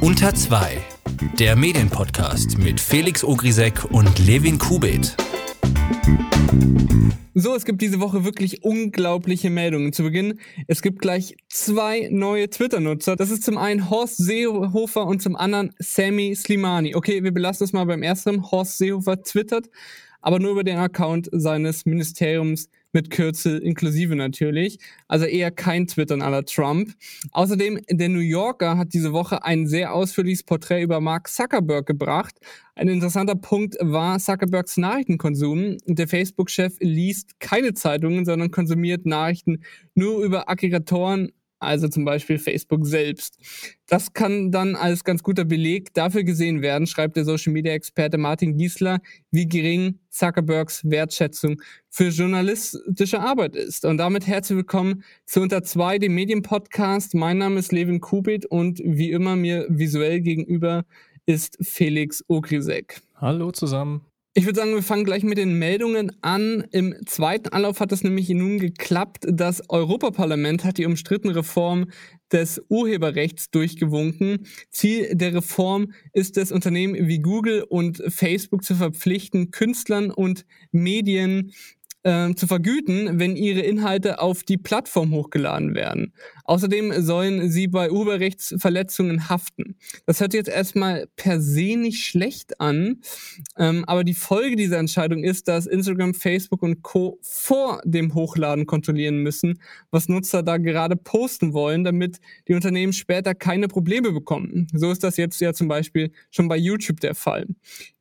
Unter 2, der Medienpodcast mit Felix Ogrisek und Levin Kubit. So, es gibt diese Woche wirklich unglaubliche Meldungen. Zu Beginn, es gibt gleich zwei neue Twitter-Nutzer. Das ist zum einen Horst Seehofer und zum anderen Sammy Slimani. Okay, wir belassen es mal beim ersten. Horst Seehofer twittert, aber nur über den Account seines Ministeriums mit Kürzel inklusive natürlich. Also eher kein Twittern aller Trump. Außerdem, der New Yorker hat diese Woche ein sehr ausführliches Porträt über Mark Zuckerberg gebracht. Ein interessanter Punkt war Zuckerbergs Nachrichtenkonsum. Der Facebook-Chef liest keine Zeitungen, sondern konsumiert Nachrichten nur über Aggregatoren also zum Beispiel Facebook selbst. Das kann dann als ganz guter Beleg dafür gesehen werden, schreibt der Social Media Experte Martin Giesler, wie gering Zuckerbergs Wertschätzung für journalistische Arbeit ist. Und damit herzlich willkommen zu Unter 2, dem Medienpodcast. Mein Name ist Levin Kubit und wie immer mir visuell gegenüber ist Felix Ogrisek. Hallo zusammen. Ich würde sagen, wir fangen gleich mit den Meldungen an. Im zweiten Anlauf hat es nämlich nun geklappt. Das Europaparlament hat die umstrittene Reform des Urheberrechts durchgewunken. Ziel der Reform ist es, Unternehmen wie Google und Facebook zu verpflichten, Künstlern und Medien äh, zu vergüten, wenn ihre Inhalte auf die Plattform hochgeladen werden. Außerdem sollen sie bei Urheberrechtsverletzungen haften. Das hört jetzt erstmal per se nicht schlecht an, ähm, aber die Folge dieser Entscheidung ist, dass Instagram, Facebook und Co. vor dem Hochladen kontrollieren müssen, was Nutzer da gerade posten wollen, damit die Unternehmen später keine Probleme bekommen. So ist das jetzt ja zum Beispiel schon bei YouTube der Fall.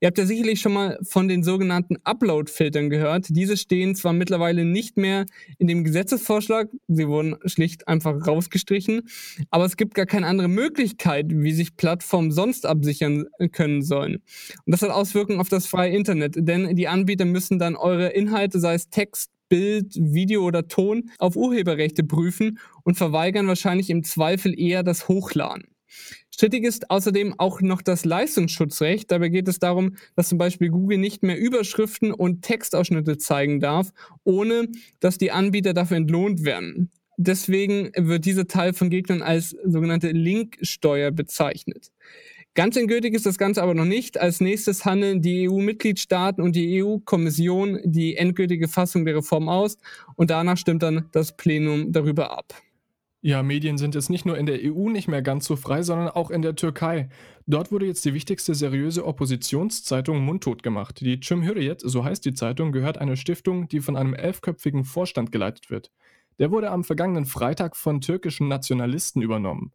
Ihr habt ja sicherlich schon mal von den sogenannten Upload-Filtern gehört. Diese stehen zwar mittlerweile nicht mehr in dem Gesetzesvorschlag, sie wurden schlicht einfach rausgestrichen, aber es gibt gar keine andere Möglichkeit, wie sich Plattformen sonst absichern können sollen. Und das hat Auswirkungen auf das freie Internet, denn die Anbieter müssen dann eure Inhalte, sei es Text, Bild, Video oder Ton, auf Urheberrechte prüfen und verweigern wahrscheinlich im Zweifel eher das Hochladen. Strittig ist außerdem auch noch das Leistungsschutzrecht. Dabei geht es darum, dass zum Beispiel Google nicht mehr Überschriften und Textausschnitte zeigen darf, ohne dass die Anbieter dafür entlohnt werden. Deswegen wird dieser Teil von Gegnern als sogenannte Linksteuer bezeichnet. Ganz endgültig ist das Ganze aber noch nicht. Als nächstes handeln die EU-Mitgliedstaaten und die EU-Kommission die endgültige Fassung der Reform aus und danach stimmt dann das Plenum darüber ab. Ja, Medien sind jetzt nicht nur in der EU nicht mehr ganz so frei, sondern auch in der Türkei. Dort wurde jetzt die wichtigste seriöse Oppositionszeitung mundtot gemacht. Die Cumhuriyet, so heißt die Zeitung, gehört einer Stiftung, die von einem elfköpfigen Vorstand geleitet wird. Der wurde am vergangenen Freitag von türkischen Nationalisten übernommen.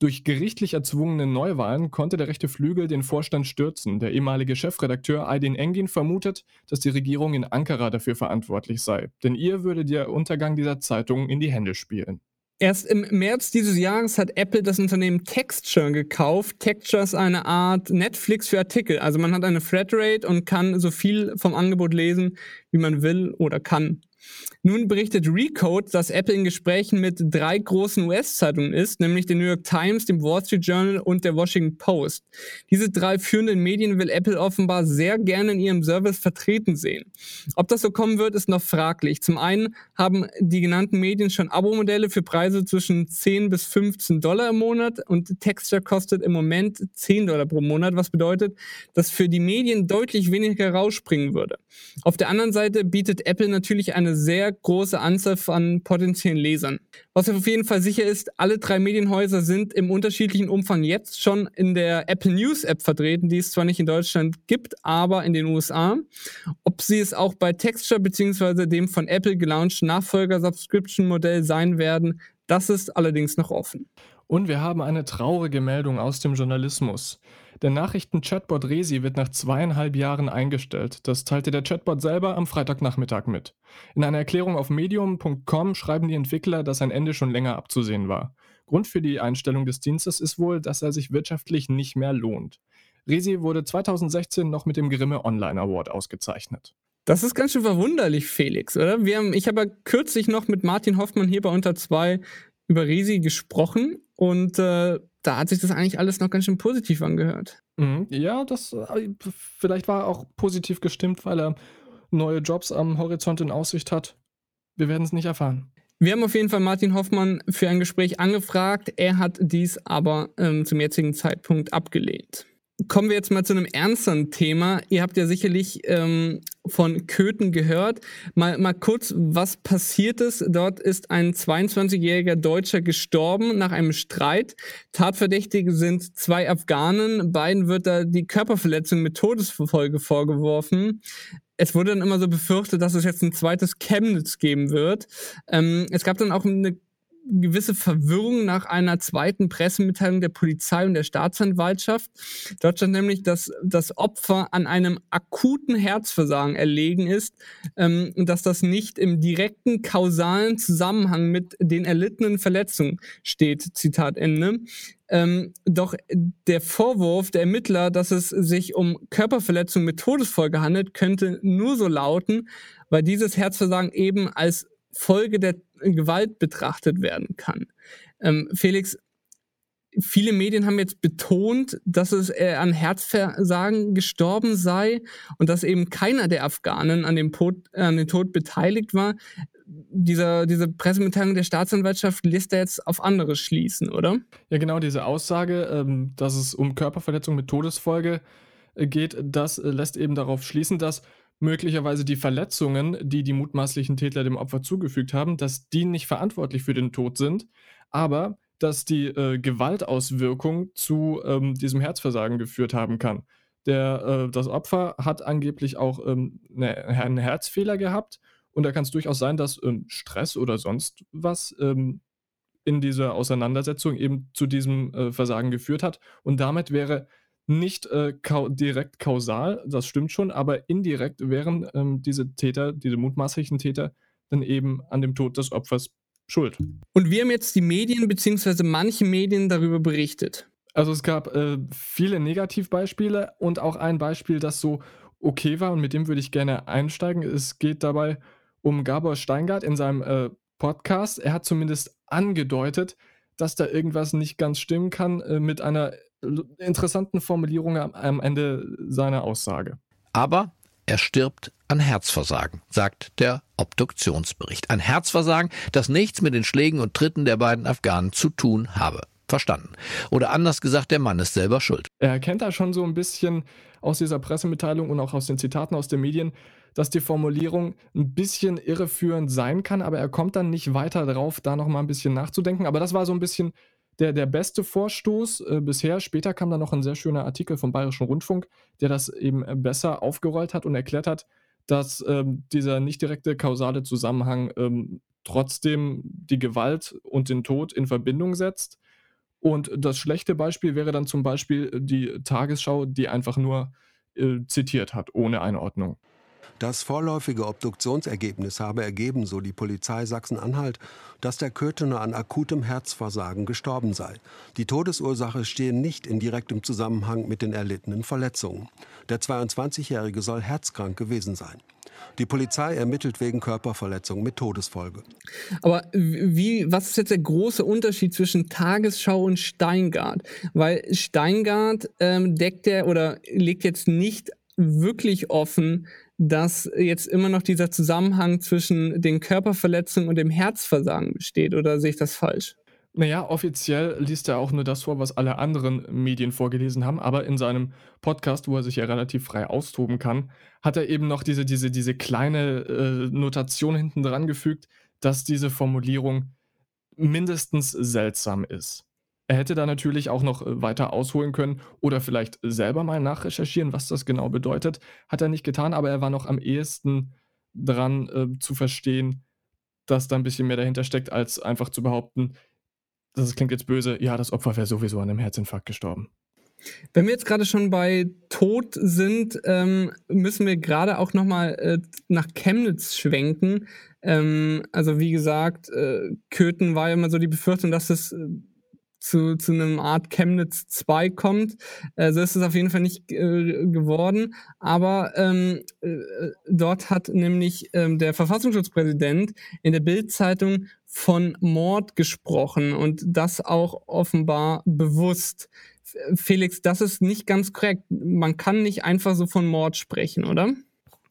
Durch gerichtlich erzwungene Neuwahlen konnte der rechte Flügel den Vorstand stürzen. Der ehemalige Chefredakteur Aydin Engin vermutet, dass die Regierung in Ankara dafür verantwortlich sei, denn ihr würde der Untergang dieser Zeitung in die Hände spielen. Erst im März dieses Jahres hat Apple das Unternehmen Texture gekauft. Texture ist eine Art Netflix für Artikel. Also man hat eine Flatrate und kann so viel vom Angebot lesen, wie man will oder kann. Nun berichtet Recode, dass Apple in Gesprächen mit drei großen US-Zeitungen ist, nämlich der New York Times, dem Wall Street Journal und der Washington Post. Diese drei führenden Medien will Apple offenbar sehr gerne in ihrem Service vertreten sehen. Ob das so kommen wird, ist noch fraglich. Zum einen haben die genannten Medien schon Abo-Modelle für Preise zwischen 10 bis 15 Dollar im Monat und Texture kostet im Moment 10 Dollar pro Monat, was bedeutet, dass für die Medien deutlich weniger rausspringen würde. Auf der anderen Seite bietet Apple natürlich eine sehr große Anzahl von potenziellen Lesern. Was auf jeden Fall sicher ist, alle drei Medienhäuser sind im unterschiedlichen Umfang jetzt schon in der Apple News App vertreten, die es zwar nicht in Deutschland gibt, aber in den USA. Ob sie es auch bei Texture bzw. dem von Apple gelaunchten Nachfolger-Subscription-Modell sein werden, das ist allerdings noch offen. Und wir haben eine traurige Meldung aus dem Journalismus. Der Nachrichten-Chatbot Resi wird nach zweieinhalb Jahren eingestellt. Das teilte der Chatbot selber am Freitagnachmittag mit. In einer Erklärung auf medium.com schreiben die Entwickler, dass ein Ende schon länger abzusehen war. Grund für die Einstellung des Dienstes ist wohl, dass er sich wirtschaftlich nicht mehr lohnt. Resi wurde 2016 noch mit dem Grimme Online Award ausgezeichnet. Das ist ganz schön verwunderlich, Felix, oder? Wir haben, ich habe ja kürzlich noch mit Martin Hoffmann hier bei Unter 2 über Resi gesprochen und äh, da hat sich das eigentlich alles noch ganz schön positiv angehört. Mhm. Ja, das äh, vielleicht war er auch positiv gestimmt, weil er neue Jobs am Horizont in Aussicht hat. Wir werden es nicht erfahren. Wir haben auf jeden Fall Martin Hoffmann für ein Gespräch angefragt. Er hat dies aber ähm, zum jetzigen Zeitpunkt abgelehnt. Kommen wir jetzt mal zu einem ernsteren Thema. Ihr habt ja sicherlich ähm, von Köthen gehört. Mal, mal kurz, was passiert ist. Dort ist ein 22-jähriger Deutscher gestorben nach einem Streit. Tatverdächtige sind zwei Afghanen. Beiden wird da die Körperverletzung mit Todesfolge vorgeworfen es wurde dann immer so befürchtet, dass es jetzt ein zweites Chemnitz geben wird. Ähm, es gab dann auch eine gewisse Verwirrung nach einer zweiten Pressemitteilung der Polizei und der Staatsanwaltschaft. Dort stand nämlich, dass das Opfer an einem akuten Herzversagen erlegen ist ähm, und dass das nicht im direkten kausalen Zusammenhang mit den erlittenen Verletzungen steht. Zitat Ende. Ähm, doch der Vorwurf der Ermittler, dass es sich um Körperverletzung mit Todesfolge handelt, könnte nur so lauten, weil dieses Herzversagen eben als Folge der Gewalt betrachtet werden kann. Ähm, Felix, viele Medien haben jetzt betont, dass es äh, an Herzversagen gestorben sei und dass eben keiner der Afghanen an dem, Tod, äh, an dem Tod beteiligt war. Dieser, diese Pressemitteilung der Staatsanwaltschaft lässt er jetzt auf anderes schließen, oder? Ja, genau, diese Aussage, ähm, dass es um Körperverletzung mit Todesfolge äh, geht, das äh, lässt eben darauf schließen, dass möglicherweise die Verletzungen, die die mutmaßlichen Täter dem Opfer zugefügt haben, dass die nicht verantwortlich für den Tod sind, aber dass die äh, Gewaltauswirkung zu ähm, diesem Herzversagen geführt haben kann. Der, äh, das Opfer hat angeblich auch ähm, ne, einen Herzfehler gehabt und da kann es durchaus sein, dass ähm, Stress oder sonst was ähm, in dieser Auseinandersetzung eben zu diesem äh, Versagen geführt hat und damit wäre nicht äh, kau direkt kausal, das stimmt schon, aber indirekt wären ähm, diese Täter, diese mutmaßlichen Täter, dann eben an dem Tod des Opfers schuld. Und wie haben jetzt die Medien bzw. manche Medien darüber berichtet? Also es gab äh, viele Negativbeispiele und auch ein Beispiel, das so okay war und mit dem würde ich gerne einsteigen. Es geht dabei um Gabor Steingart in seinem äh, Podcast. Er hat zumindest angedeutet, dass da irgendwas nicht ganz stimmen kann äh, mit einer interessanten Formulierung am, am Ende seiner Aussage. Aber er stirbt an Herzversagen, sagt der Obduktionsbericht. Ein Herzversagen, das nichts mit den Schlägen und Tritten der beiden Afghanen zu tun habe. Verstanden. Oder anders gesagt, der Mann ist selber schuld. Er erkennt da schon so ein bisschen aus dieser Pressemitteilung und auch aus den Zitaten aus den Medien, dass die Formulierung ein bisschen irreführend sein kann, aber er kommt dann nicht weiter drauf, da nochmal ein bisschen nachzudenken. Aber das war so ein bisschen der, der beste Vorstoß äh, bisher. Später kam dann noch ein sehr schöner Artikel vom Bayerischen Rundfunk, der das eben äh, besser aufgerollt hat und erklärt hat, dass ähm, dieser nicht direkte kausale Zusammenhang ähm, trotzdem die Gewalt und den Tod in Verbindung setzt. Und das schlechte Beispiel wäre dann zum Beispiel die Tagesschau, die einfach nur äh, zitiert hat, ohne Einordnung. Das vorläufige Obduktionsergebnis habe ergeben, so die Polizei Sachsen-Anhalt, dass der Köthener an akutem Herzversagen gestorben sei. Die Todesursache stehe nicht in direktem Zusammenhang mit den erlittenen Verletzungen. Der 22-Jährige soll herzkrank gewesen sein. Die Polizei ermittelt wegen Körperverletzung mit Todesfolge. Aber wie, was ist jetzt der große Unterschied zwischen Tagesschau und Steingart? Weil Steingart ähm, deckt er oder legt jetzt nicht wirklich offen, dass jetzt immer noch dieser Zusammenhang zwischen den Körperverletzungen und dem Herzversagen besteht. Oder sehe ich das falsch? Naja, offiziell liest er auch nur das vor, was alle anderen Medien vorgelesen haben, aber in seinem Podcast, wo er sich ja relativ frei austoben kann, hat er eben noch diese, diese, diese kleine äh, Notation hinten dran gefügt, dass diese Formulierung mindestens seltsam ist. Er hätte da natürlich auch noch äh, weiter ausholen können oder vielleicht selber mal nachrecherchieren, was das genau bedeutet. Hat er nicht getan, aber er war noch am ehesten dran äh, zu verstehen, dass da ein bisschen mehr dahinter steckt, als einfach zu behaupten, das klingt jetzt böse, ja, das Opfer wäre sowieso an einem Herzinfarkt gestorben. Wenn wir jetzt gerade schon bei Tod sind, ähm, müssen wir gerade auch nochmal äh, nach Chemnitz schwenken. Ähm, also wie gesagt, äh, Köthen war ja immer so die Befürchtung, dass es äh, zu, zu einem Art Chemnitz 2 kommt. Äh, so ist es auf jeden Fall nicht äh, geworden. Aber ähm, äh, dort hat nämlich ähm, der Verfassungsschutzpräsident in der Bildzeitung von Mord gesprochen und das auch offenbar bewusst. Felix, das ist nicht ganz korrekt. Man kann nicht einfach so von Mord sprechen, oder?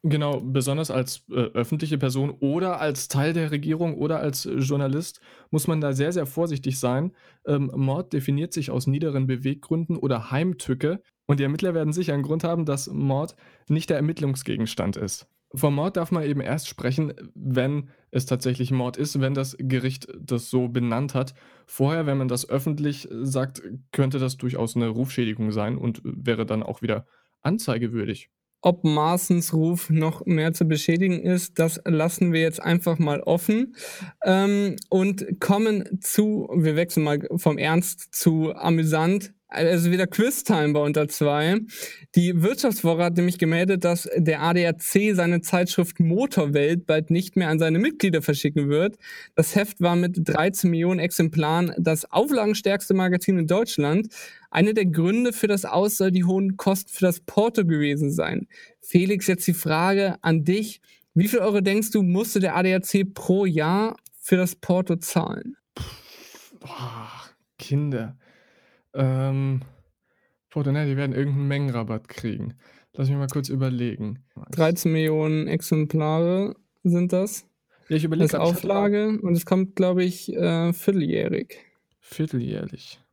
Genau, besonders als äh, öffentliche Person oder als Teil der Regierung oder als äh, Journalist muss man da sehr, sehr vorsichtig sein. Ähm, Mord definiert sich aus niederen Beweggründen oder Heimtücke und die Ermittler werden sicher einen Grund haben, dass Mord nicht der Ermittlungsgegenstand ist. Vom Mord darf man eben erst sprechen, wenn es tatsächlich Mord ist, wenn das Gericht das so benannt hat. Vorher, wenn man das öffentlich sagt, könnte das durchaus eine Rufschädigung sein und wäre dann auch wieder anzeigewürdig. Ob Maaßens Ruf noch mehr zu beschädigen ist, das lassen wir jetzt einfach mal offen ähm, und kommen zu, wir wechseln mal vom Ernst zu amüsant. Also wieder Quiz-Time bei unter zwei. Die Wirtschaftswoche hat nämlich gemeldet, dass der ADAC seine Zeitschrift Motorwelt bald nicht mehr an seine Mitglieder verschicken wird. Das Heft war mit 13 Millionen Exemplaren das auflagenstärkste Magazin in Deutschland. Einer der Gründe für das Aus soll die hohen Kosten für das Porto gewesen sein. Felix, jetzt die Frage an dich. Wie viel Euro denkst du, musste der ADAC pro Jahr für das Porto zahlen? Boah, Kinder. Ähm, Porto, ne, die werden irgendeinen Mengenrabatt kriegen. Lass mich mal kurz überlegen. 13 Millionen Exemplare sind das. Ja, ich überlege als Auflage und es kommt, glaube ich, äh, vierteljährig. Vierteljährlich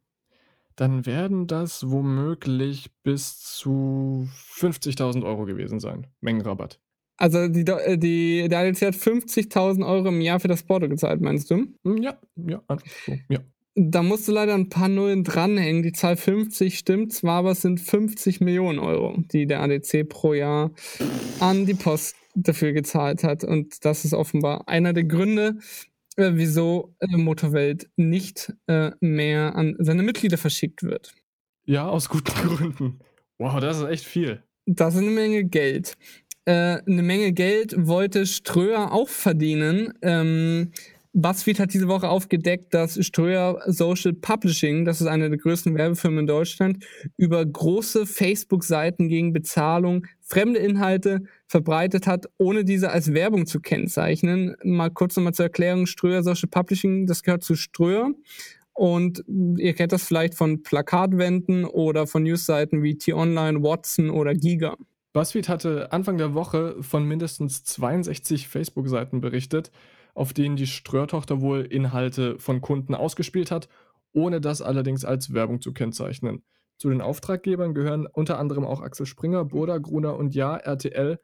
dann werden das womöglich bis zu 50.000 Euro gewesen sein. Mengenrabatt. Also die, äh, die, der ADC hat 50.000 Euro im Jahr für das Porto gezahlt, meinst du? Hm, ja, ja, einfach so, ja. Da musst du leider ein paar Nullen dranhängen. Die Zahl 50 stimmt zwar, aber es sind 50 Millionen Euro, die der ADC pro Jahr an die Post dafür gezahlt hat. Und das ist offenbar einer der Gründe, äh, wieso äh, Motorwelt nicht äh, mehr an seine Mitglieder verschickt wird. Ja, aus guten Gründen. Wow, das ist echt viel. Das ist eine Menge Geld. Äh, eine Menge Geld wollte Ströer auch verdienen. Ähm, BuzzFeed hat diese Woche aufgedeckt, dass Ströer Social Publishing, das ist eine der größten Werbefirmen in Deutschland, über große Facebook-Seiten gegen Bezahlung fremde Inhalte verbreitet hat, ohne diese als Werbung zu kennzeichnen. Mal kurz nochmal zur Erklärung, Ströer Social Publishing, das gehört zu Ströer. Und ihr kennt das vielleicht von Plakatwänden oder von Newsseiten wie T-Online, Watson oder Giga. BuzzFeed hatte Anfang der Woche von mindestens 62 Facebook-Seiten berichtet, auf denen die Ströer-Tochter wohl Inhalte von Kunden ausgespielt hat, ohne das allerdings als Werbung zu kennzeichnen. Zu den Auftraggebern gehören unter anderem auch Axel Springer, Burda, Gruner und Ja, RTL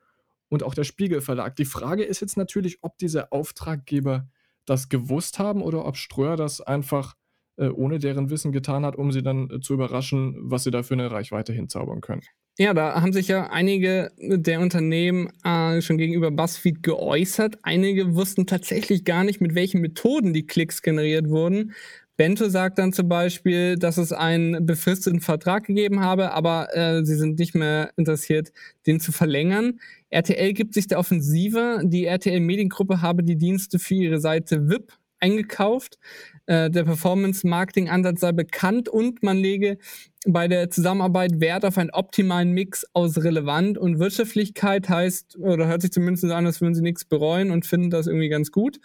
und auch der Spiegel Verlag. Die Frage ist jetzt natürlich, ob diese Auftraggeber das gewusst haben oder ob Ströer das einfach äh, ohne deren Wissen getan hat, um sie dann äh, zu überraschen, was sie da für eine Reichweite hinzaubern können. Ja, da haben sich ja einige der Unternehmen äh, schon gegenüber BuzzFeed geäußert. Einige wussten tatsächlich gar nicht, mit welchen Methoden die Klicks generiert wurden. Bento sagt dann zum Beispiel, dass es einen befristeten Vertrag gegeben habe, aber äh, sie sind nicht mehr interessiert, den zu verlängern. RTL gibt sich der Offensive. Die RTL Mediengruppe habe die Dienste für ihre Seite VIP eingekauft. Äh, der Performance-Marketing-Ansatz sei bekannt und man lege bei der Zusammenarbeit Wert auf einen optimalen Mix aus relevant und Wirtschaftlichkeit heißt, oder hört sich zumindest an, als würden sie nichts bereuen und finden das irgendwie ganz gut.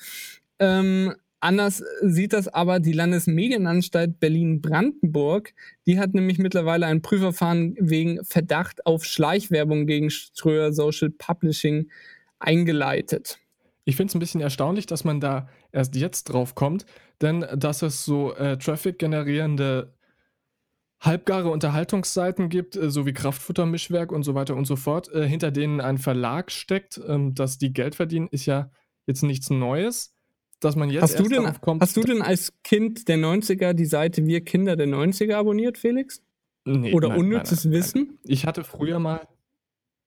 Ähm, Anders sieht das aber die Landesmedienanstalt Berlin-Brandenburg. Die hat nämlich mittlerweile ein Prüfverfahren wegen Verdacht auf Schleichwerbung gegen Ströer Social Publishing eingeleitet. Ich finde es ein bisschen erstaunlich, dass man da erst jetzt drauf kommt, denn dass es so äh, Traffic generierende halbgare Unterhaltungsseiten gibt, äh, so wie Kraftfuttermischwerk und so weiter und so fort, äh, hinter denen ein Verlag steckt, ähm, dass die Geld verdienen, ist ja jetzt nichts Neues. Dass man jetzt hast du denn, kommt, Hast du denn als Kind der 90er die Seite Wir Kinder der 90er abonniert, Felix? Nee, Oder nein, unnützes nein, nein, Wissen? Ich hatte früher mal.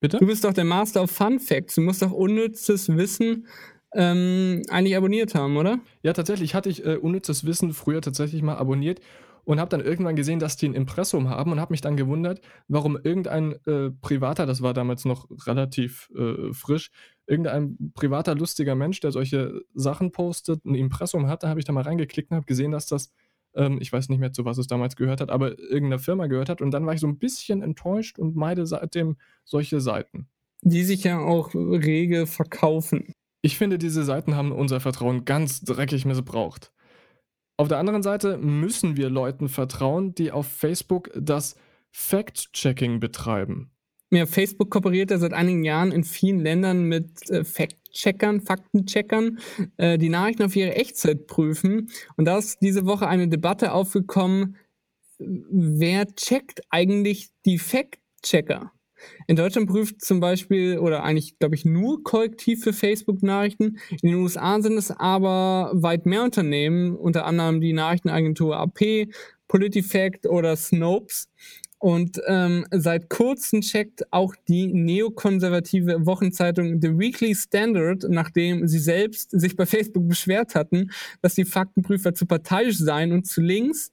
Bitte? Du bist doch der Master of Fun Facts. Du musst doch unnützes Wissen ähm, eigentlich abonniert haben, oder? Ja, tatsächlich hatte ich äh, unnützes Wissen früher tatsächlich mal abonniert und habe dann irgendwann gesehen, dass die ein Impressum haben und habe mich dann gewundert, warum irgendein äh, privater, das war damals noch relativ äh, frisch, irgendein privater lustiger Mensch, der solche Sachen postet, ein Impressum hat, da habe ich da mal reingeklickt und habe gesehen, dass das ähm, ich weiß nicht mehr, zu was es damals gehört hat, aber irgendeiner Firma gehört hat und dann war ich so ein bisschen enttäuscht und meide seitdem solche Seiten. Die sich ja auch rege verkaufen. Ich finde, diese Seiten haben unser Vertrauen ganz dreckig missbraucht. Auf der anderen Seite müssen wir Leuten vertrauen, die auf Facebook das Fact-Checking betreiben. Ja, Facebook kooperiert ja seit einigen Jahren in vielen Ländern mit äh, Fact-Checkern, Faktencheckern, äh, die Nachrichten auf ihre Echtzeit prüfen. Und da ist diese Woche eine Debatte aufgekommen, wer checkt eigentlich die Fact-Checker? In Deutschland prüft zum Beispiel, oder eigentlich, glaube ich, nur korrektiv für Facebook-Nachrichten. In den USA sind es aber weit mehr Unternehmen, unter anderem die Nachrichtenagentur AP, PolitiFact oder Snopes. Und ähm, seit kurzem checkt auch die neokonservative Wochenzeitung The Weekly Standard, nachdem sie selbst sich bei Facebook beschwert hatten, dass die Faktenprüfer zu parteiisch seien und zu links.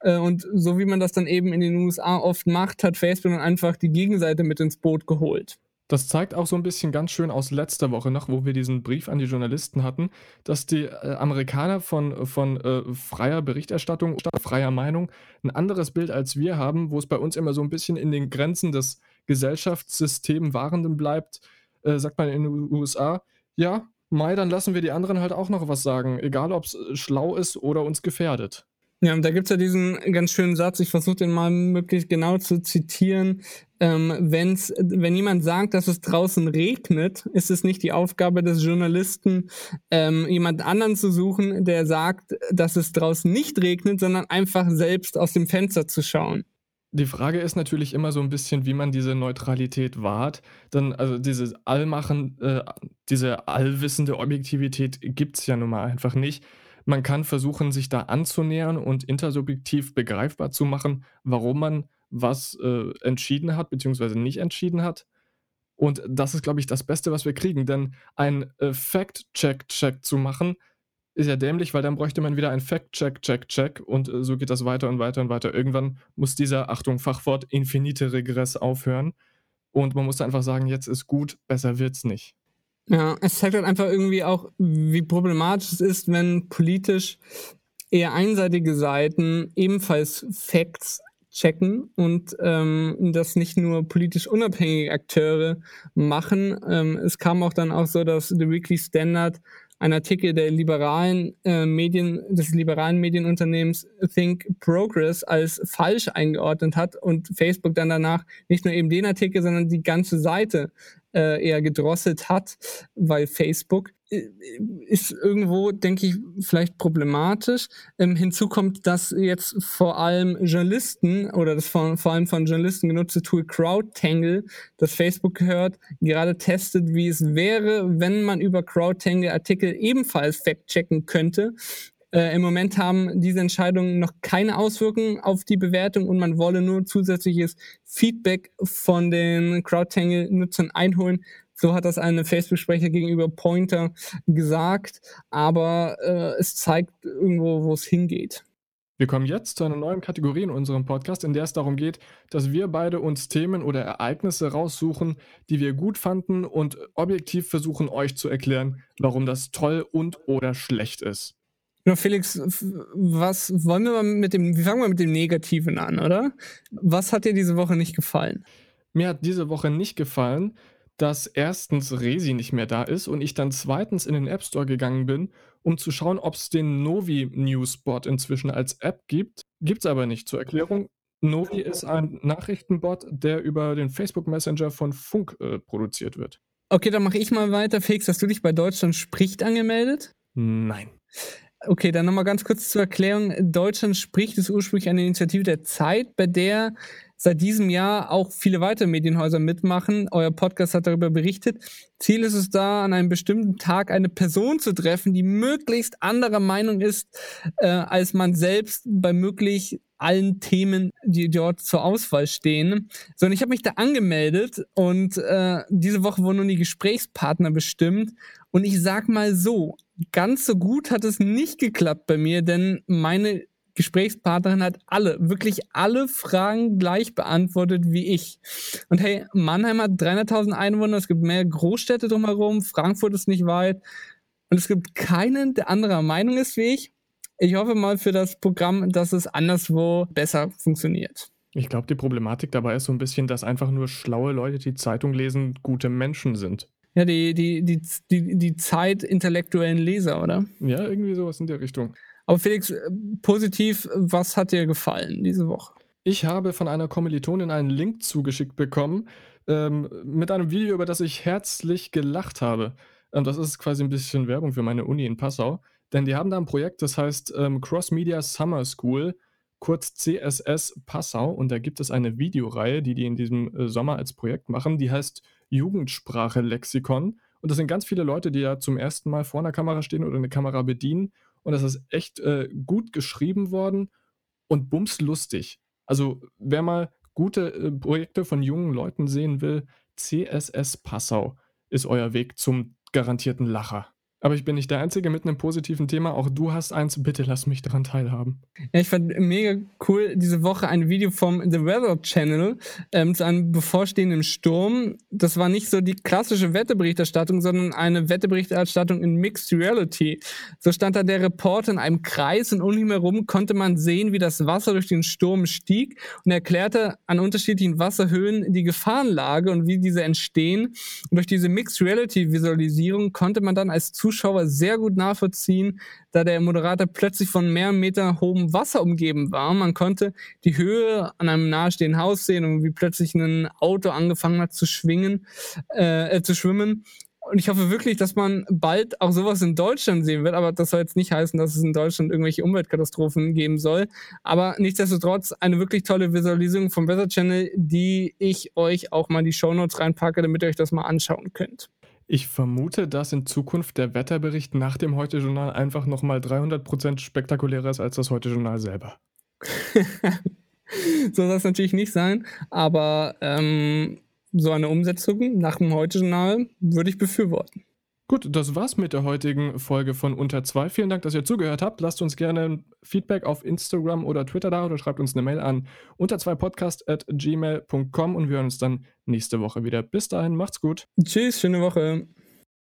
Äh, und so wie man das dann eben in den USA oft macht, hat Facebook dann einfach die Gegenseite mit ins Boot geholt. Das zeigt auch so ein bisschen ganz schön aus letzter Woche noch, wo wir diesen Brief an die Journalisten hatten, dass die äh, Amerikaner von, von äh, freier Berichterstattung, freier Meinung ein anderes Bild als wir haben, wo es bei uns immer so ein bisschen in den Grenzen des Gesellschaftssystems Wahrenden bleibt, äh, sagt man in den USA, ja, Mai, dann lassen wir die anderen halt auch noch was sagen, egal ob es äh, schlau ist oder uns gefährdet. Ja, da gibt's ja diesen ganz schönen Satz, ich versuche den mal möglichst genau zu zitieren. Ähm, wenn's, wenn jemand sagt, dass es draußen regnet, ist es nicht die Aufgabe des Journalisten, ähm, jemand anderen zu suchen, der sagt, dass es draußen nicht regnet, sondern einfach selbst aus dem Fenster zu schauen. Die Frage ist natürlich immer so ein bisschen, wie man diese Neutralität wahrt. Denn also diese Allmachen, äh, diese allwissende Objektivität gibt's ja nun mal einfach nicht. Man kann versuchen, sich da anzunähern und intersubjektiv begreifbar zu machen, warum man was äh, entschieden hat, beziehungsweise nicht entschieden hat. Und das ist, glaube ich, das Beste, was wir kriegen. Denn ein äh, Fact-Check-Check zu machen, ist ja dämlich, weil dann bräuchte man wieder ein Fact-Check-Check-Check und äh, so geht das weiter und weiter und weiter. Irgendwann muss dieser, Achtung, Fachwort, infinite Regress aufhören. Und man muss einfach sagen, jetzt ist gut, besser wird's nicht. Ja, es zeigt halt einfach irgendwie auch, wie problematisch es ist, wenn politisch eher einseitige Seiten ebenfalls Facts checken und ähm, das nicht nur politisch unabhängige Akteure machen. Ähm, es kam auch dann auch so, dass The Weekly Standard ein Artikel der liberalen äh, Medien, des liberalen Medienunternehmens Think Progress als falsch eingeordnet hat und Facebook dann danach nicht nur eben den Artikel, sondern die ganze Seite äh, eher gedrosselt hat, weil Facebook äh, ist irgendwo, denke ich, vielleicht problematisch. Ähm, hinzu kommt, dass jetzt vor allem Journalisten oder das von, vor allem von Journalisten genutzte Tool CrowdTangle, das Facebook gehört, gerade testet, wie es wäre, wenn man über CrowdTangle Artikel ebenfalls fact-checken könnte. Äh, Im Moment haben diese Entscheidungen noch keine Auswirkungen auf die Bewertung und man wolle nur zusätzliches Feedback von den CrowdTangle-Nutzern einholen. So hat das eine Facebook-Sprecher gegenüber Pointer gesagt, aber äh, es zeigt irgendwo, wo es hingeht. Wir kommen jetzt zu einer neuen Kategorie in unserem Podcast, in der es darum geht, dass wir beide uns Themen oder Ereignisse raussuchen, die wir gut fanden und objektiv versuchen, euch zu erklären, warum das toll und oder schlecht ist. Genau, Felix, was wollen wir mal mit dem, wir fangen mal mit dem Negativen an, oder? Was hat dir diese Woche nicht gefallen? Mir hat diese Woche nicht gefallen, dass erstens Resi nicht mehr da ist und ich dann zweitens in den App Store gegangen bin, um zu schauen, ob es den Novi Newsbot inzwischen als App gibt. Gibt es aber nicht. Zur Erklärung, Novi ist ein Nachrichtenbot, der über den Facebook Messenger von Funk äh, produziert wird. Okay, dann mache ich mal weiter. Felix, hast du dich bei Deutschland spricht angemeldet? Nein. Okay, dann nochmal ganz kurz zur Erklärung. Deutschland spricht ist ursprünglich eine Initiative der Zeit, bei der seit diesem Jahr auch viele weitere Medienhäuser mitmachen. Euer Podcast hat darüber berichtet. Ziel ist es da, an einem bestimmten Tag eine Person zu treffen, die möglichst anderer Meinung ist äh, als man selbst bei möglich allen Themen, die dort zur Auswahl stehen. So, und ich habe mich da angemeldet und äh, diese Woche wurden nun die Gesprächspartner bestimmt. Und ich sag mal so, ganz so gut hat es nicht geklappt bei mir, denn meine Gesprächspartnerin hat alle, wirklich alle Fragen gleich beantwortet wie ich. Und hey, Mannheim hat 300.000 Einwohner, es gibt mehr Großstädte drumherum, Frankfurt ist nicht weit und es gibt keinen, der anderer Meinung ist wie ich. Ich hoffe mal für das Programm, dass es anderswo besser funktioniert. Ich glaube, die Problematik dabei ist so ein bisschen, dass einfach nur schlaue Leute, die Zeitung lesen, gute Menschen sind. Ja, die, die, die, die, die Zeit intellektuellen Leser, oder? Ja, irgendwie sowas in der Richtung. Aber Felix, äh, positiv, was hat dir gefallen diese Woche? Ich habe von einer Kommilitonin einen Link zugeschickt bekommen ähm, mit einem Video, über das ich herzlich gelacht habe. Ähm, das ist quasi ein bisschen Werbung für meine Uni in Passau, denn die haben da ein Projekt, das heißt ähm, Cross Media Summer School, kurz CSS Passau. Und da gibt es eine Videoreihe, die die in diesem äh, Sommer als Projekt machen, die heißt Jugendsprache Lexikon. Und das sind ganz viele Leute, die ja zum ersten Mal vor einer Kamera stehen oder eine Kamera bedienen. Und das ist echt äh, gut geschrieben worden und bumslustig. Also wer mal gute äh, Projekte von jungen Leuten sehen will, CSS Passau ist euer Weg zum garantierten Lacher. Aber ich bin nicht der Einzige mit einem positiven Thema. Auch du hast eins. Bitte lass mich daran teilhaben. Ja, ich fand mega cool diese Woche ein Video vom The Weather Channel ähm, zu einem bevorstehenden Sturm. Das war nicht so die klassische Wetterberichterstattung, sondern eine Wetterberichterstattung in Mixed Reality. So stand da der Reporter in einem Kreis und um ihn herum konnte man sehen, wie das Wasser durch den Sturm stieg und erklärte an unterschiedlichen Wasserhöhen die Gefahrenlage und wie diese entstehen. Und durch diese Mixed Reality Visualisierung konnte man dann als Zuschauer Zuschauer sehr gut nachvollziehen, da der Moderator plötzlich von mehreren Meter hohem Wasser umgeben war. Man konnte die Höhe an einem nahestehenden Haus sehen und wie plötzlich ein Auto angefangen hat zu schwingen, äh, äh, zu schwimmen. Und ich hoffe wirklich, dass man bald auch sowas in Deutschland sehen wird. Aber das soll jetzt nicht heißen, dass es in Deutschland irgendwelche Umweltkatastrophen geben soll. Aber nichtsdestotrotz eine wirklich tolle Visualisierung vom Weather Channel, die ich euch auch mal in die Show Notes reinpacke, damit ihr euch das mal anschauen könnt. Ich vermute, dass in Zukunft der Wetterbericht nach dem Heute-Journal einfach nochmal 300% spektakulärer ist als das Heute-Journal selber. so soll es natürlich nicht sein, aber ähm, so eine Umsetzung nach dem Heute-Journal würde ich befürworten. Gut, das war's mit der heutigen Folge von Unter 2. Vielen Dank, dass ihr zugehört habt. Lasst uns gerne Feedback auf Instagram oder Twitter da oder schreibt uns eine Mail an unter 2 podcast at gmail.com und wir hören uns dann nächste Woche wieder. Bis dahin, macht's gut. Tschüss, schöne Woche.